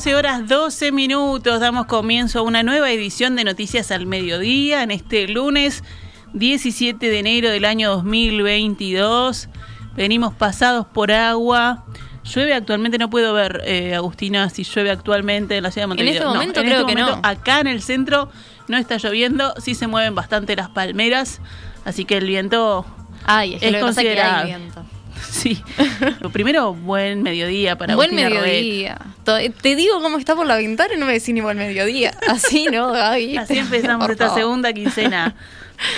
12 horas 12 minutos, damos comienzo a una nueva edición de Noticias al Mediodía en este lunes 17 de enero del año 2022. Venimos pasados por agua. Llueve actualmente, no puedo ver, eh, Agustina, si llueve actualmente en la ciudad de Montevideo. En este momento en creo este que momento, no. Acá en el centro no está lloviendo, sí se mueven bastante las palmeras, así que el viento Ay, es, que Es lo que que hay considerable. viento. Sí. Lo primero, buen mediodía para buen Agustina mediodía. Te digo cómo está por la ventana y no me decís ni buen mediodía. Así, ¿no, Gaby? Así empezamos Por esta favor. segunda quincena.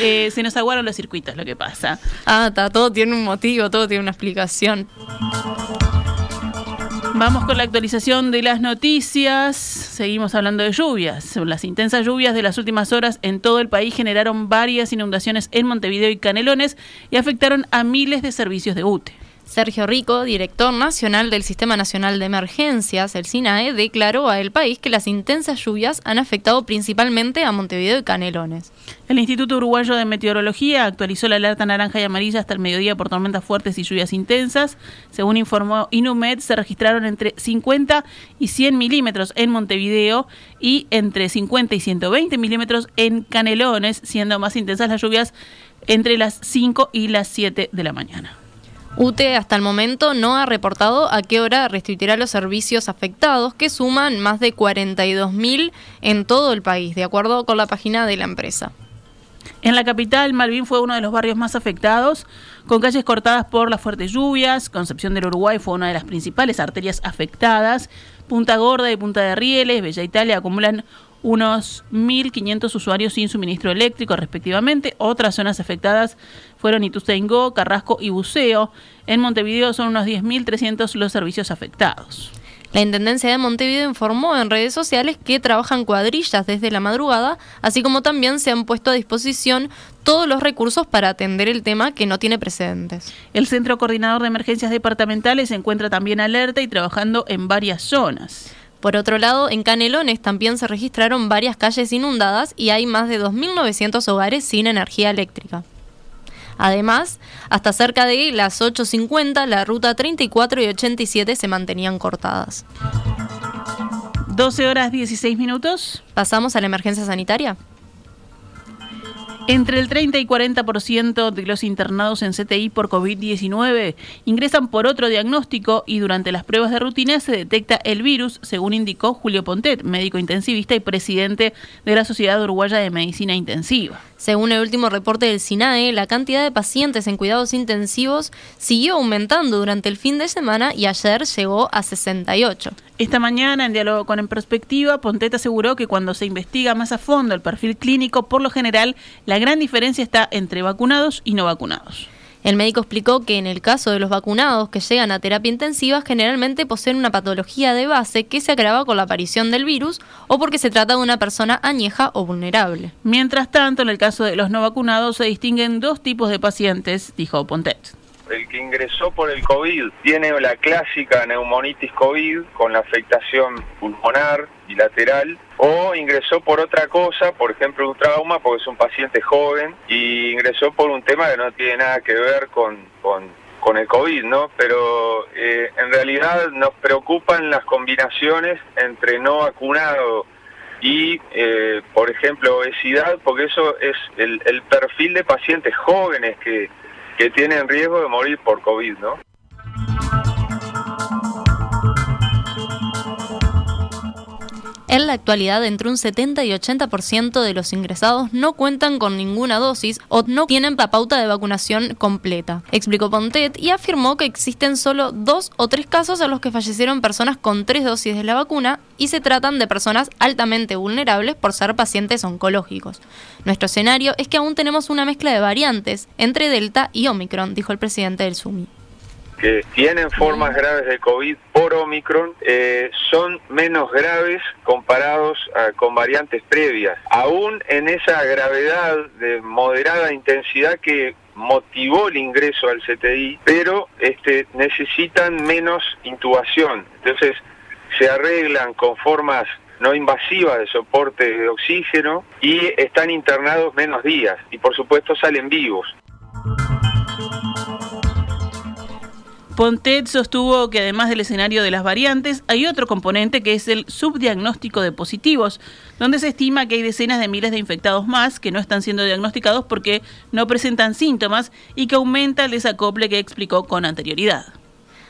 Eh, se nos aguaron los circuitos, lo que pasa. Ah, está, todo tiene un motivo, todo tiene una explicación. Vamos con la actualización de las noticias. Seguimos hablando de lluvias. Las intensas lluvias de las últimas horas en todo el país generaron varias inundaciones en Montevideo y Canelones y afectaron a miles de servicios de UTE. Sergio Rico, director nacional del Sistema Nacional de Emergencias, el SINAE, declaró a El País que las intensas lluvias han afectado principalmente a Montevideo y Canelones. El Instituto Uruguayo de Meteorología actualizó la alerta naranja y amarilla hasta el mediodía por tormentas fuertes y lluvias intensas. Según informó Inumet, se registraron entre 50 y 100 milímetros en Montevideo y entre 50 y 120 milímetros en Canelones, siendo más intensas las lluvias entre las 5 y las 7 de la mañana. UTE hasta el momento no ha reportado a qué hora restituirá los servicios afectados, que suman más de 42.000 en todo el país, de acuerdo con la página de la empresa. En la capital, Malvin fue uno de los barrios más afectados, con calles cortadas por las fuertes lluvias. Concepción del Uruguay fue una de las principales arterias afectadas. Punta Gorda y Punta de Rieles, Bella Italia acumulan unos 1.500 usuarios sin suministro eléctrico respectivamente. Otras zonas afectadas fueron Ituzaingó, Carrasco y Buceo. En Montevideo son unos 10.300 los servicios afectados. La Intendencia de Montevideo informó en redes sociales que trabajan cuadrillas desde la madrugada, así como también se han puesto a disposición todos los recursos para atender el tema que no tiene precedentes. El Centro Coordinador de Emergencias Departamentales se encuentra también alerta y trabajando en varias zonas. Por otro lado, en Canelones también se registraron varias calles inundadas y hay más de 2.900 hogares sin energía eléctrica. Además, hasta cerca de las 8.50, la ruta 34 y 87 se mantenían cortadas. 12 horas 16 minutos. ¿Pasamos a la emergencia sanitaria? Entre el 30 y 40% de los internados en CTI por COVID-19 ingresan por otro diagnóstico y durante las pruebas de rutina se detecta el virus, según indicó Julio Pontet, médico intensivista y presidente de la Sociedad Uruguaya de Medicina Intensiva. Según el último reporte del SINAE, la cantidad de pacientes en cuidados intensivos siguió aumentando durante el fin de semana y ayer llegó a 68. Esta mañana, en diálogo con En Perspectiva, Pontet aseguró que cuando se investiga más a fondo el perfil clínico, por lo general, la gran diferencia está entre vacunados y no vacunados. El médico explicó que en el caso de los vacunados que llegan a terapia intensiva generalmente poseen una patología de base que se agrava con la aparición del virus o porque se trata de una persona añeja o vulnerable. Mientras tanto, en el caso de los no vacunados se distinguen dos tipos de pacientes, dijo Pontet. El que ingresó por el COVID tiene la clásica neumonitis COVID con la afectación pulmonar bilateral o ingresó por otra cosa, por ejemplo un trauma porque es un paciente joven y ingresó por un tema que no tiene nada que ver con, con, con el COVID, ¿no? Pero eh, en realidad nos preocupan las combinaciones entre no vacunado y, eh, por ejemplo, obesidad, porque eso es el, el perfil de pacientes jóvenes que, que tienen riesgo de morir por COVID, ¿no? En la actualidad, entre un 70 y 80% de los ingresados no cuentan con ninguna dosis o no tienen la pauta de vacunación completa, explicó Pontet y afirmó que existen solo dos o tres casos en los que fallecieron personas con tres dosis de la vacuna y se tratan de personas altamente vulnerables por ser pacientes oncológicos. Nuestro escenario es que aún tenemos una mezcla de variantes entre Delta y Omicron, dijo el presidente del SUMI. que tienen formas graves de COVID por eh, son menos graves comparados ah, con variantes previas. Aún en esa gravedad de moderada intensidad que motivó el ingreso al CTI, pero este, necesitan menos intubación. Entonces se arreglan con formas no invasivas de soporte de oxígeno y están internados menos días y por supuesto salen vivos. Pontet sostuvo que además del escenario de las variantes, hay otro componente que es el subdiagnóstico de positivos, donde se estima que hay decenas de miles de infectados más que no están siendo diagnosticados porque no presentan síntomas y que aumenta el desacople que explicó con anterioridad.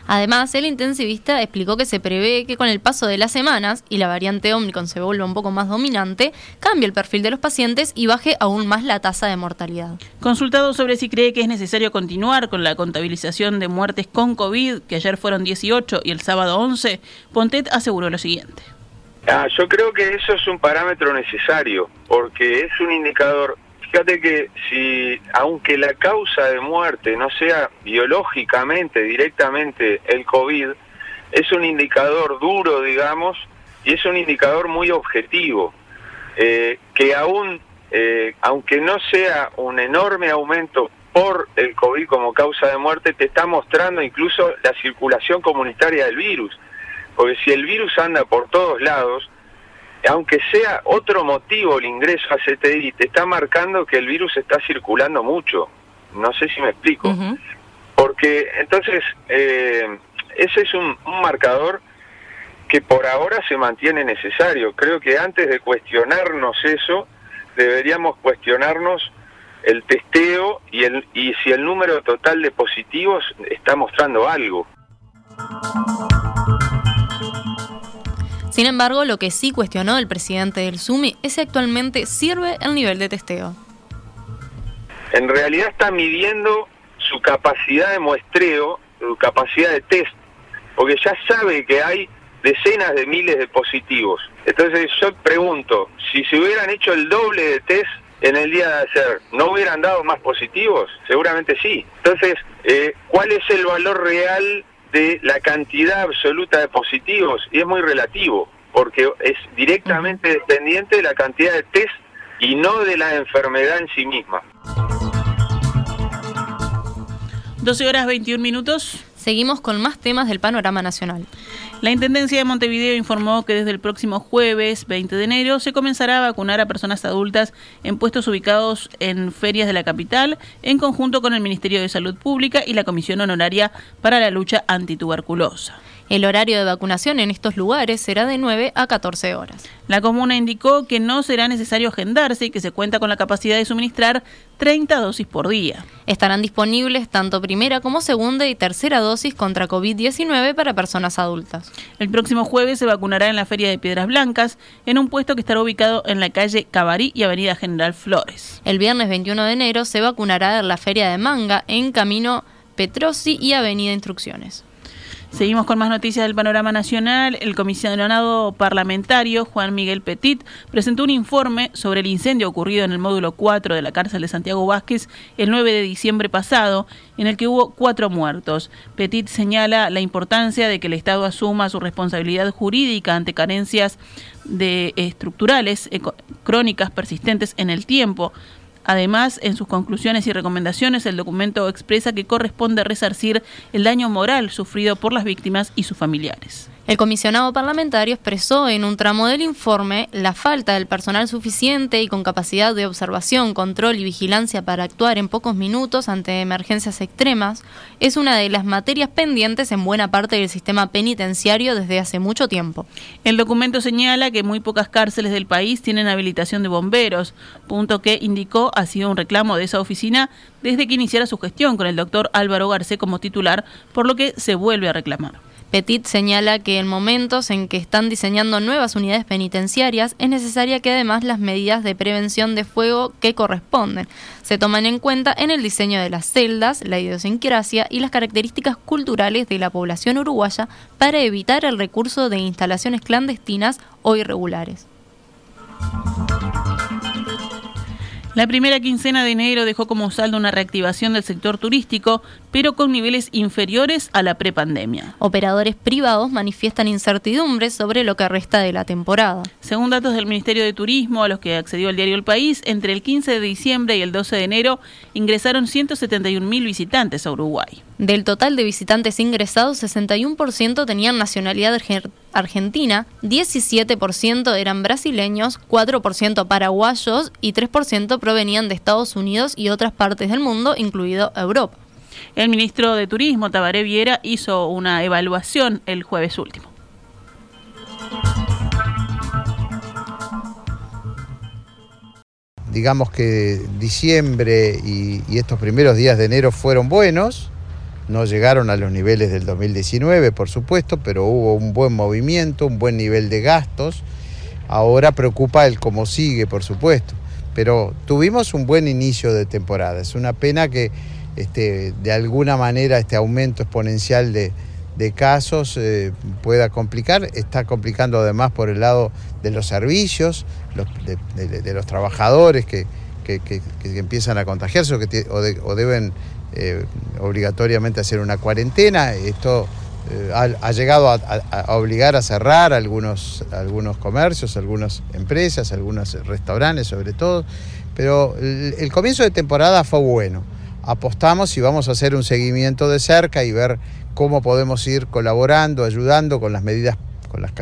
Además, el intensivista explicó que se prevé que con el paso de las semanas y la variante Omicron se vuelva un poco más dominante, cambie el perfil de los pacientes y baje aún más la tasa de mortalidad. Consultado sobre si cree que es necesario continuar con la contabilización de muertes con COVID, que ayer fueron 18 y el sábado 11, Pontet aseguró lo siguiente. Ah, yo creo que eso es un parámetro necesario, porque es un indicador Fíjate que si, aunque la causa de muerte no sea biológicamente, directamente el COVID, es un indicador duro, digamos, y es un indicador muy objetivo, eh, que aún, eh, aunque no sea un enorme aumento por el COVID como causa de muerte, te está mostrando incluso la circulación comunitaria del virus. Porque si el virus anda por todos lados, aunque sea otro motivo el ingreso a CTI, te está marcando que el virus está circulando mucho. No sé si me explico. Porque entonces, eh, ese es un, marcador que por ahora se mantiene necesario. Creo que antes de cuestionarnos eso, deberíamos cuestionarnos el testeo y, el, y si el número total de positivos está mostrando algo. Sin embargo, lo que sí cuestionó el presidente del SUMI es si actualmente sirve el nivel de testeo. En realidad está midiendo su capacidad de muestreo, su capacidad de test, porque ya sabe que hay decenas de miles de positivos. Entonces yo pregunto, si se hubieran hecho el doble de test en el día de ayer, ¿no hubieran dado más positivos? Seguramente sí. Entonces, eh, ¿cuál es el valor real de la cantidad absoluta de positivos y es muy relativo, porque es directamente dependiente de la cantidad de test y no de la enfermedad en sí misma. 12 horas 21 minutos. Seguimos con más temas del panorama nacional. La Intendencia de Montevideo informó que desde el próximo jueves 20 de enero se comenzará a vacunar a personas adultas en puestos ubicados en ferias de la capital, en conjunto con el Ministerio de Salud Pública y la Comisión Honoraria para la Lucha Antituberculosa. El horario de vacunación en estos lugares será de 9 a 14 horas. La comuna indicó que no será necesario agendarse y que se cuenta con la capacidad de suministrar 30 dosis por día. Estarán disponibles tanto primera como segunda y tercera dosis contra COVID-19 para personas adultas. El próximo jueves se vacunará en la Feria de Piedras Blancas, en un puesto que estará ubicado en la calle Cabarí y Avenida General Flores. El viernes 21 de enero se vacunará en la Feria de Manga, en Camino Petrosi y Avenida Instrucciones. Seguimos con más noticias del panorama nacional. El comisionado parlamentario Juan Miguel Petit presentó un informe sobre el incendio ocurrido en el módulo 4 de la cárcel de Santiago Vázquez el 9 de diciembre pasado, en el que hubo cuatro muertos. Petit señala la importancia de que el Estado asuma su responsabilidad jurídica ante carencias de estructurales crónicas persistentes en el tiempo Además, en sus conclusiones y recomendaciones, el documento expresa que corresponde resarcir el daño moral sufrido por las víctimas y sus familiares. El comisionado parlamentario expresó en un tramo del informe la falta del personal suficiente y con capacidad de observación, control y vigilancia para actuar en pocos minutos ante emergencias extremas es una de las materias pendientes en buena parte del sistema penitenciario desde hace mucho tiempo. El documento señala que muy pocas cárceles del país tienen habilitación de bomberos, punto que indicó ha sido un reclamo de esa oficina desde que iniciara su gestión con el doctor Álvaro Garcé como titular, por lo que se vuelve a reclamar. Petit señala que en momentos en que están diseñando nuevas unidades penitenciarias es necesaria que además las medidas de prevención de fuego que corresponden se tomen en cuenta en el diseño de las celdas, la idiosincrasia y las características culturales de la población uruguaya para evitar el recurso de instalaciones clandestinas o irregulares. La primera quincena de enero dejó como saldo una reactivación del sector turístico, pero con niveles inferiores a la prepandemia. Operadores privados manifiestan incertidumbres sobre lo que resta de la temporada. Según datos del Ministerio de Turismo, a los que accedió el diario El País, entre el 15 de diciembre y el 12 de enero ingresaron 171 mil visitantes a Uruguay. Del total de visitantes ingresados, 61% tenían nacionalidad argentina, 17% eran brasileños, 4% paraguayos y 3% provenían de Estados Unidos y otras partes del mundo, incluido Europa. El ministro de Turismo, Tabaré Viera, hizo una evaluación el jueves último. digamos que diciembre y, estos primeros días de enero fueron buenos, no llegaron a los niveles del 2019, por supuesto, pero hubo un buen movimiento, un buen nivel de gastos. Ahora preocupa el cómo sigue, por supuesto, pero tuvimos un buen inicio de temporada. Es una pena que este, de alguna manera este aumento exponencial de, casos eh, pueda complicar. Está complicando además por el lado de los servicios, de, los trabajadores que, empiezan a contagiarse o, deben eh, obligatoriamente hacer una cuarentena. Esto eh, ha, llegado a, obligar a cerrar algunos, algunos comercios, algunas empresas, algunos restaurantes sobre todo. Pero el comienzo de temporada fue bueno. Apostamos y vamos a hacer un seguimiento de cerca y ver cómo podemos ir colaborando, ayudando con las medidas, con las,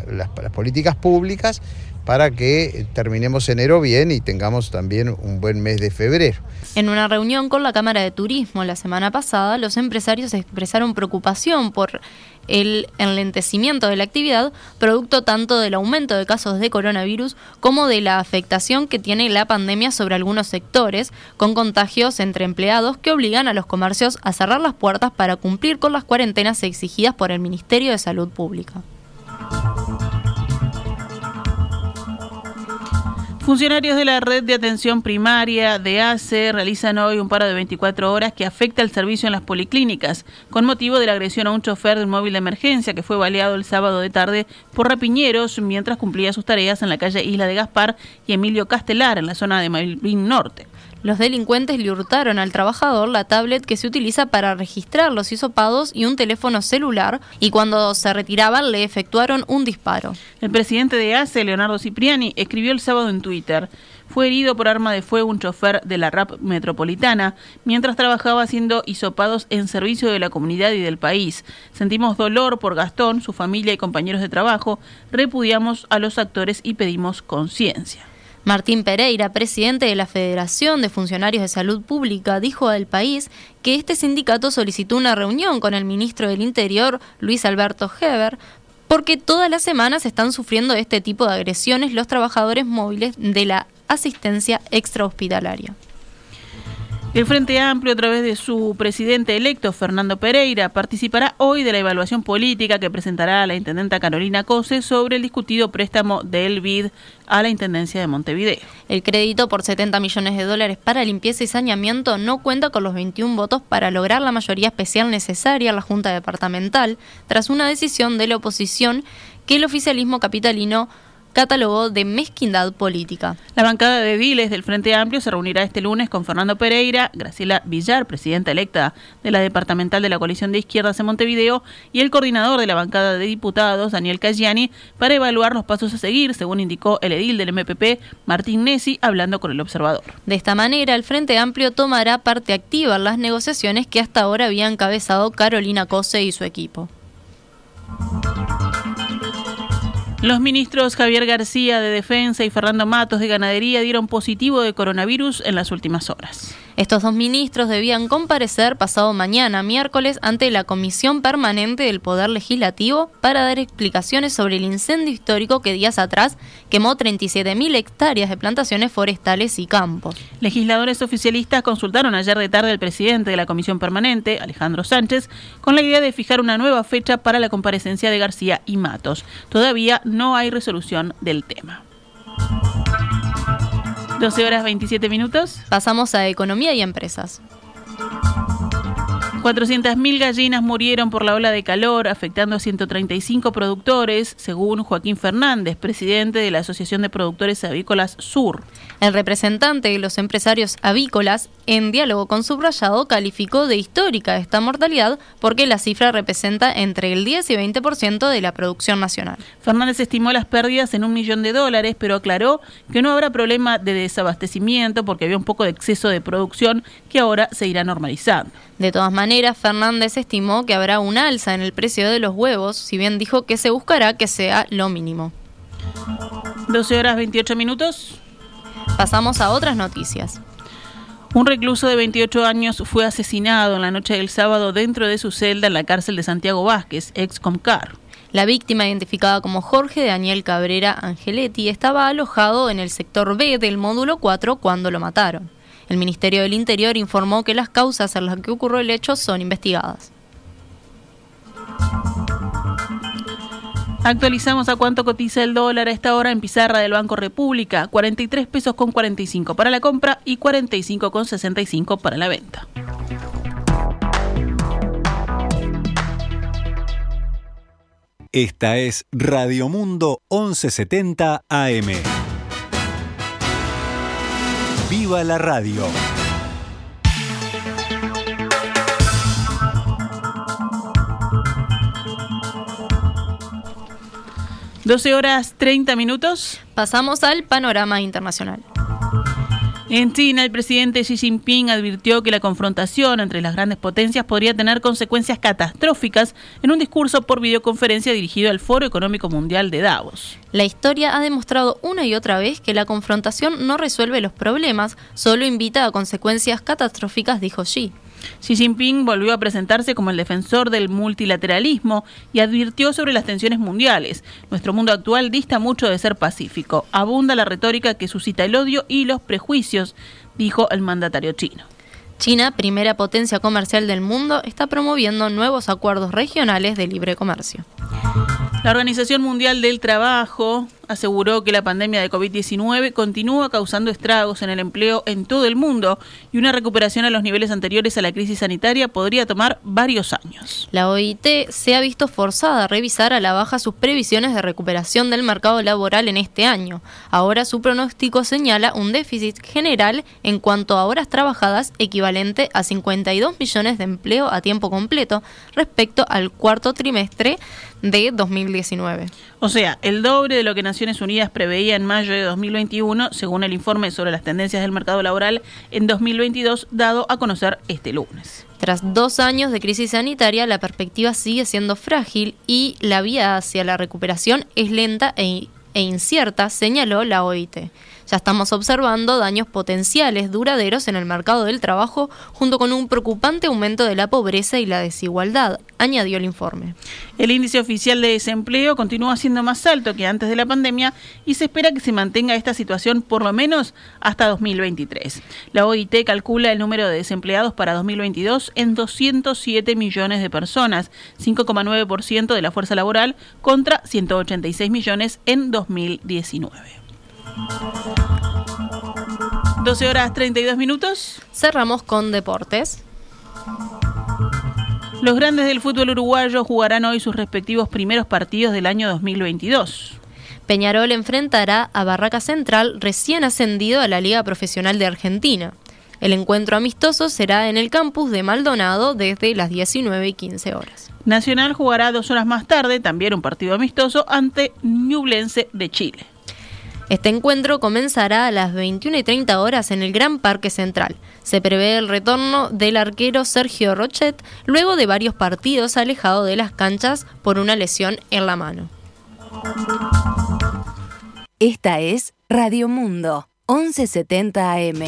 políticas públicas para que terminemos enero bien y tengamos también un buen mes de febrero. En una reunión con la Cámara de Turismo la semana pasada, los empresarios expresaron preocupación por el enlentecimiento de la actividad, producto tanto del aumento de casos de coronavirus como de la afectación que tiene la pandemia sobre algunos sectores, con contagios entre empleados que obligan a los comercios a cerrar las puertas para cumplir con las cuarentenas exigidas por el Ministerio de Salud Pública. Funcionarios de la red de atención primaria de ACE realizan hoy un paro de 24 horas que afecta el servicio en las policlínicas, con motivo de la agresión a un chofer de un móvil de emergencia que fue baleado el sábado de tarde por rapiñeros mientras cumplía sus tareas en la calle Isla de Gaspar y Emilio Castelar, en la zona de Malvin Norte. Los delincuentes le hurtaron al trabajador la tablet que se utiliza para registrar los hisopados y un teléfono celular y cuando se retiraban le efectuaron un disparo. El presidente de ACE, Leonardo Cipriani, escribió el sábado en Twitter. Fue herido por arma de fuego un chofer de la RAP metropolitana mientras trabajaba haciendo hisopados en servicio de la comunidad y del país. Sentimos dolor por Gastón, su familia y compañeros de trabajo, repudiamos a los actores y pedimos conciencia. Martín Pereira, presidente de la Federación de Funcionarios de Salud Pública, dijo al país que este sindicato solicitó una reunión con el ministro del Interior, Luis Alberto Heber, porque todas las semanas están sufriendo este tipo de agresiones los trabajadores móviles de la asistencia extrahospitalaria. El Frente Amplio, a través de su presidente electo, Fernando Pereira, participará hoy de la evaluación política que presentará la intendenta Carolina Cose sobre el discutido préstamo del BID a la Intendencia de Montevideo. El crédito por 70 millones de dólares para limpieza y saneamiento no cuenta con los 21 votos para lograr la mayoría especial necesaria a la Junta Departamental, tras una decisión de la oposición que el oficialismo capitalino catálogo de mezquindad política. La bancada de Diles del Frente Amplio se reunirá este lunes con Fernando Pereira, Graciela Villar, presidenta electa de la departamental de la coalición de izquierdas en Montevideo, y el coordinador de la bancada de diputados, Daniel Caggiani, para evaluar los pasos a seguir, según indicó el edil del MPP, Martín Nessi, hablando con el observador. De esta manera, el Frente Amplio tomará parte activa en las negociaciones que hasta ahora habían encabezado Carolina Cose y su equipo. Los ministros Javier García de Defensa y Fernando Matos de Ganadería dieron positivo de coronavirus en las últimas horas. Estos dos ministros debían comparecer pasado mañana, miércoles, ante la Comisión Permanente del Poder Legislativo para dar explicaciones sobre el incendio histórico que días atrás quemó 37.000 hectáreas de plantaciones forestales y campos. Legisladores oficialistas consultaron ayer de tarde al presidente de la Comisión Permanente, Alejandro Sánchez, con la idea de fijar una nueva fecha para la comparecencia de García y Matos. Todavía no hay resolución del tema. 12 horas 27 minutos. Pasamos a economía y empresas. 400.000 gallinas murieron por la ola de calor, afectando a 135 productores, según Joaquín Fernández, presidente de la Asociación de Productores Avícolas Sur. El representante de los empresarios avícolas, en diálogo con Subrayado, calificó de histórica esta mortalidad porque la cifra representa entre el 10 y 20% de la producción nacional. Fernández estimó las pérdidas en un millón de dólares, pero aclaró que no habrá problema de desabastecimiento porque había un poco de exceso de producción que ahora se irá normalizando. De todas maneras, Fernández estimó que habrá un alza en el precio de los huevos, si bien dijo que se buscará que sea lo mínimo. 12 horas 28 minutos. Pasamos a otras noticias. Un recluso de 28 años fue asesinado en la noche del sábado dentro de su celda en la cárcel de Santiago Vázquez, ex Comcar. La víctima, identificada como Jorge Daniel Cabrera Angeletti, estaba alojado en el sector B del módulo 4 cuando lo mataron. El Ministerio del Interior informó que las causas en las que ocurrió el hecho son investigadas. Actualizamos a cuánto cotiza el dólar a esta hora en pizarra del Banco República, 43 pesos con 45 para la compra y 45 con 65 para la venta. Esta es Radio Mundo 1170 AM. ¡Viva la radio! 12 horas 30 minutos. Pasamos al panorama internacional. En China, el presidente Xi Jinping advirtió que la confrontación entre las grandes potencias podría tener consecuencias catastróficas en un discurso por videoconferencia dirigido al Foro Económico Mundial de Davos. La historia ha demostrado una y otra vez que la confrontación no resuelve los problemas, solo invita a consecuencias catastróficas, dijo Xi. Xi Jinping volvió a presentarse como el defensor del multilateralismo y advirtió sobre las tensiones mundiales. Nuestro mundo actual dista mucho de ser pacífico. Abunda la retórica que suscita el odio y los prejuicios, dijo el mandatario chino. China, primera potencia comercial del mundo, está promoviendo nuevos acuerdos regionales de libre comercio. La Organización Mundial del Trabajo aseguró que la pandemia de COVID-19 continúa causando estragos en el empleo en todo el mundo y una recuperación a los niveles anteriores a la crisis sanitaria podría tomar varios años. La OIT se ha visto forzada a revisar a la baja sus previsiones de recuperación del mercado laboral en este año. Ahora su pronóstico señala un déficit general en cuanto a horas trabajadas equivalente a 52 millones de empleo a tiempo completo respecto al cuarto trimestre de 2019. O sea, el doble de lo que Naciones Unidas preveía en mayo de 2021, según el informe sobre las tendencias del mercado laboral en 2022, dado a conocer este lunes. Tras dos años de crisis sanitaria, la perspectiva sigue siendo frágil y la vía hacia la recuperación es lenta e, e incierta, señaló la OIT. Ya estamos observando daños potenciales duraderos en el mercado del trabajo junto con un preocupante aumento de la pobreza y la desigualdad, añadió el informe. El índice oficial de desempleo continúa siendo más alto que antes de la pandemia y se espera que se mantenga esta situación por lo menos hasta 2023. La OIT calcula el número de desempleados para 2022 en 207 millones de personas, 5,9% de la fuerza laboral contra 186 millones en 2019. 12 horas 32 minutos. Cerramos con deportes. Los grandes del fútbol uruguayo jugarán hoy sus respectivos primeros partidos del año 2022. Peñarol enfrentará a Barraca Central, recién ascendido a la Liga Profesional de Argentina. El encuentro amistoso será en el campus de Maldonado desde las 19 y 15 horas. Nacional jugará dos horas más tarde, también un partido amistoso, ante Ñublense de Chile. Este encuentro comenzará a las 21 y 30 horas en el Gran Parque Central. Se prevé el retorno del arquero Sergio Rochet luego de varios partidos alejado de las canchas por una lesión en la mano. Esta es Radio Mundo, 1170 AM.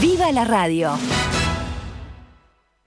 ¡Viva la radio!